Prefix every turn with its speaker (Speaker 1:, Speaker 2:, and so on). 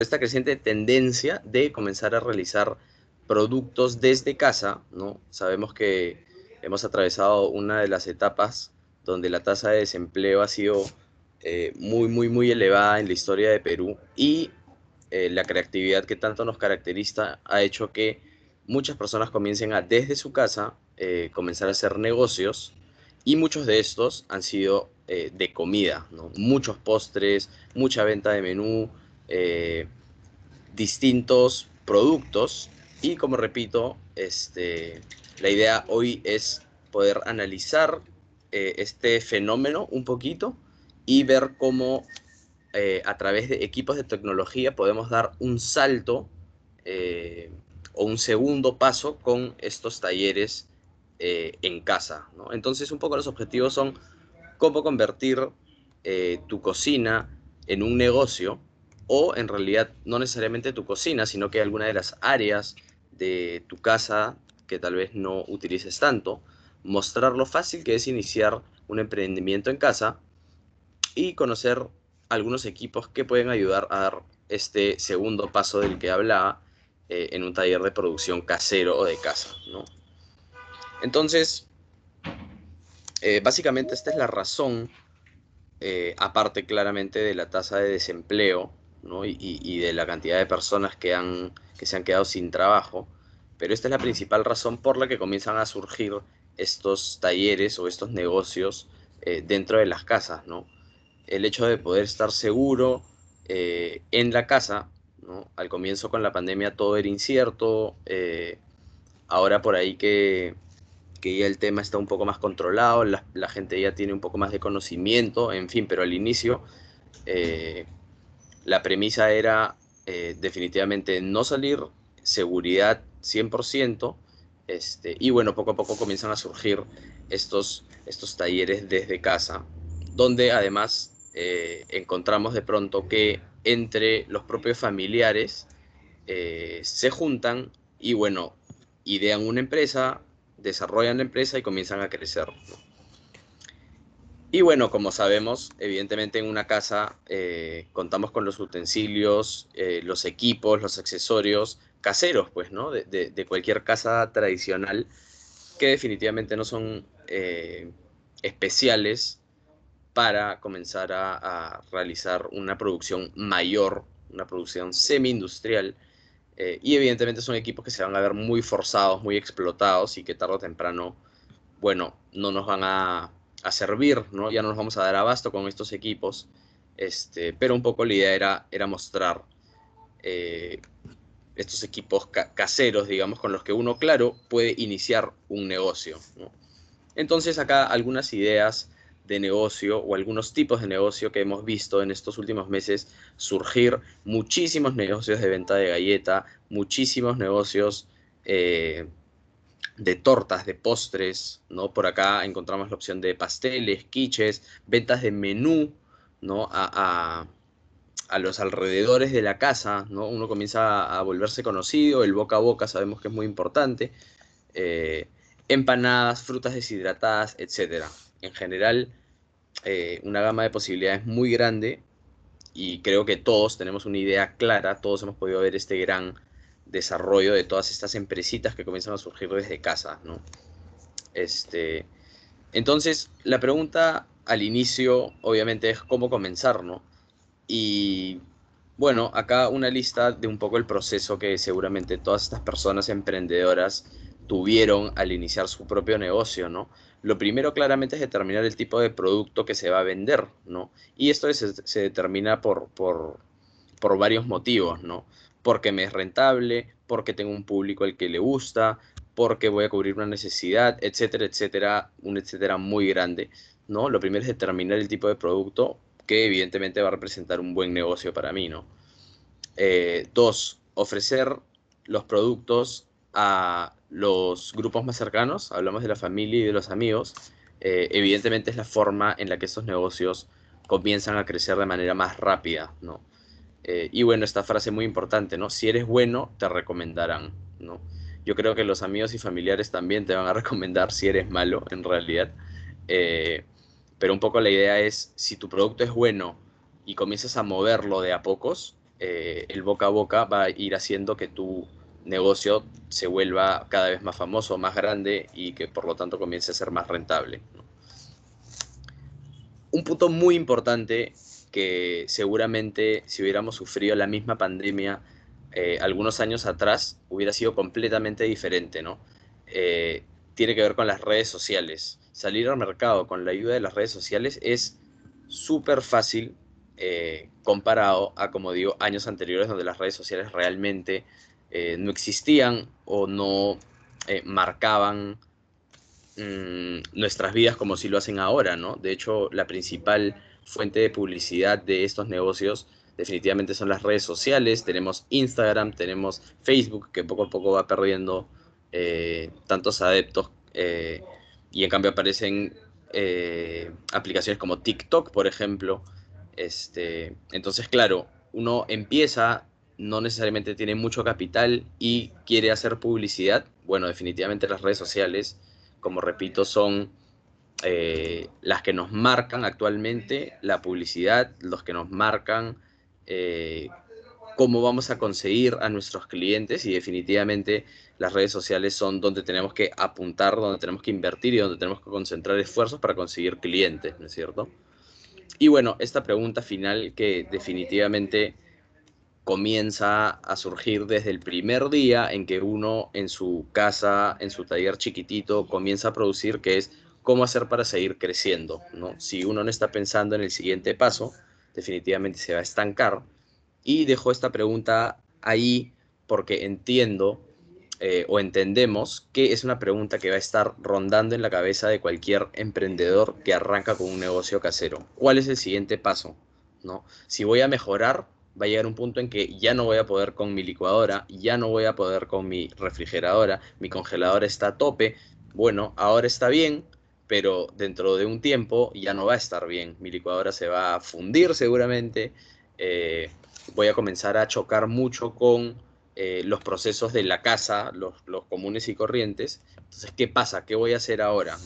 Speaker 1: esta creciente tendencia de comenzar a realizar productos desde casa, ¿no? Sabemos que hemos atravesado una de las etapas donde la tasa de desempleo ha sido eh, muy, muy, muy elevada en la historia de Perú y eh, la creatividad que tanto nos caracteriza ha hecho que muchas personas comiencen a desde su casa eh, comenzar a hacer negocios y muchos de estos han sido de comida, ¿no? muchos postres, mucha venta de menú, distintos productos y como repito, este, la idea hoy es poder analizar este fenómeno un poquito y ver cómo eh, a través de equipos de tecnología podemos dar un salto eh, o un segundo paso con estos talleres eh, en casa. Entonces un poco los objetivos son cómo convertir tu cocina en un negocio o en realidad no necesariamente tu cocina, sino que alguna de las áreas de tu casa que tal vez no utilices tanto, mostrar lo fácil que es iniciar un emprendimiento en casa y conocer algunos equipos que pueden ayudar a dar este segundo paso del que hablaba eh, en un taller de producción casero o de casa. ¿no? Entonces, eh, básicamente esta es la razón, eh, aparte claramente de la tasa de desempleo y, de la cantidad de personas que, han, que se han quedado sin trabajo, pero esta es la principal razón por la que comienzan a surgir estos talleres o estos negocios dentro de las casas, ¿no? el hecho de poder estar seguro eh, en la casa, ¿no? Al comienzo con la pandemia todo era incierto, eh, ahora por ahí que, ya el tema está un poco más controlado, la, gente ya tiene un poco más de conocimiento, en fin, pero al inicio eh, la premisa era definitivamente no salir, seguridad 100%, este, y bueno, poco a poco comienzan a surgir estos, estos talleres desde casa, donde además eh, encontramos de pronto que entre los propios familiares eh, se juntan y bueno, idean una empresa, desarrollan la empresa y comienzan a crecer. Y bueno, como sabemos, evidentemente en una casa eh, contamos con los utensilios, los equipos, los accesorios caseros, pues, ¿no? De, cualquier casa tradicional que definitivamente no son especiales para comenzar a, realizar una producción mayor, una producción semi-industrial. Eh, y evidentemente son equipos que se van a ver muy forzados, muy explotados y que tarde o temprano, bueno, no nos van a, servir, ¿no? Ya no nos vamos a dar abasto con estos equipos. Este, pero un poco la idea era, era mostrar eh, estos equipos caseros, digamos, con los que uno, claro, puede iniciar un negocio. Entonces acá algunas ideas de negocio o algunos tipos de negocio que hemos visto en estos últimos meses surgir muchísimos negocios de venta de galleta, muchísimos negocios eh, de tortas, de postres, ¿no? Por acá encontramos la opción de pasteles, quiches, ventas de menú, ¿no? A, los alrededores de la casa, ¿no? Uno comienza a, volverse conocido, el boca a boca sabemos que es muy importante, eh, empanadas, frutas deshidratadas, etcétera en general eh, una gama de posibilidades muy grande y creo que todos tenemos una idea clara, todos hemos podido ver este gran desarrollo de todas estas empresitas que comienzan a surgir desde casa, ¿no? Este, entonces, la pregunta al inicio, obviamente, es cómo comenzar, ¿no? Y bueno, acá una lista de un poco el proceso que seguramente todas estas personas emprendedoras tuvieron al iniciar su propio negocio, ¿no? Lo primero claramente es determinar el tipo de producto que se va a vender, ¿no? Y esto se, determina por, por, varios motivos, ¿no? Porque me es rentable, porque tengo un público al que le gusta, porque voy a cubrir una necesidad, etcétera, etcétera, un etcétera muy grande, ¿no? Lo primero es determinar el tipo de producto que evidentemente va a representar un buen negocio para mí, ¿no? Eh, dos, ofrecer los productos a los grupos más cercanos, hablamos de la familia y de los amigos, eh, evidentemente es la forma en la que estos negocios comienzan a crecer de manera más rápida, ¿no? Eh, y bueno, esta frase muy importante, ¿no? Si eres bueno, te recomendarán, ¿no? Yo creo que los amigos y familiares también te van a recomendar si eres malo, en realidad. Eh, pero un poco la idea es, si tu producto es bueno y comienzas a moverlo de a pocos, eh, el boca a boca va a ir haciendo que tu negocio se vuelva cada vez más famoso, más grande y que por lo tanto comience a ser más rentable. Un punto muy importante que seguramente si hubiéramos sufrido la misma pandemia eh, algunos años atrás hubiera sido completamente diferente, ¿no? Eh, tiene que ver con las redes sociales. Salir al mercado con la ayuda de las redes sociales es súper fácil eh, comparado a, como digo, años anteriores donde las redes sociales realmente no existían o no marcaban mm, nuestras vidas como si lo hacen ahora, ¿no? De hecho, la principal fuente de publicidad de estos negocios definitivamente son las redes sociales, tenemos Instagram, tenemos Facebook, que poco a poco va perdiendo eh, tantos adeptos eh, y en cambio aparecen eh, aplicaciones como TikTok, por ejemplo. Este, entonces, claro, uno empieza, no necesariamente tiene mucho capital y quiere hacer publicidad. Bueno, definitivamente las redes sociales, como repito, son las que nos marcan actualmente la publicidad, los que nos marcan eh, cómo vamos a conseguir a nuestros clientes y definitivamente las redes sociales son donde tenemos que apuntar, donde tenemos que invertir y donde tenemos que concentrar esfuerzos para conseguir clientes, ¿no es cierto? Y bueno, esta pregunta final que definitivamente comienza a surgir desde el primer día en que uno en su casa, en su taller chiquitito, comienza a producir, que es cómo hacer para seguir creciendo, ¿no? Si uno no está pensando en el siguiente paso, definitivamente se va a estancar. Y dejo esta pregunta ahí porque entiendo eh, o entendemos que es una pregunta que va a estar rondando en la cabeza de cualquier emprendedor que arranca con un negocio casero. ¿Cuál es el siguiente paso? ¿No? Si voy a mejorar, va a llegar un punto en que ya no voy a poder con mi licuadora, ya no voy a poder con mi refrigeradora, mi congeladora está a tope. Bueno, ahora está bien, pero dentro de un tiempo ya no va a estar bien. Mi licuadora se va a fundir seguramente. Eh, voy a comenzar a chocar mucho con eh, los procesos de la casa, los, comunes y corrientes. Entonces, ¿qué pasa? ¿Qué voy a hacer ahora?